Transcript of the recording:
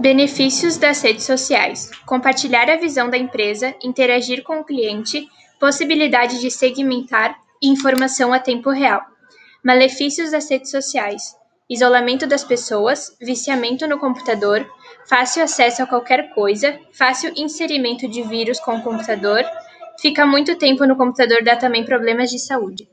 Benefícios das redes sociais: compartilhar a visão da empresa, interagir com o cliente, possibilidade de segmentar e informação a tempo real. Malefícios das redes sociais: isolamento das pessoas, viciamento no computador, fácil acesso a qualquer coisa, fácil inserimento de vírus com o computador, fica muito tempo no computador dá também problemas de saúde.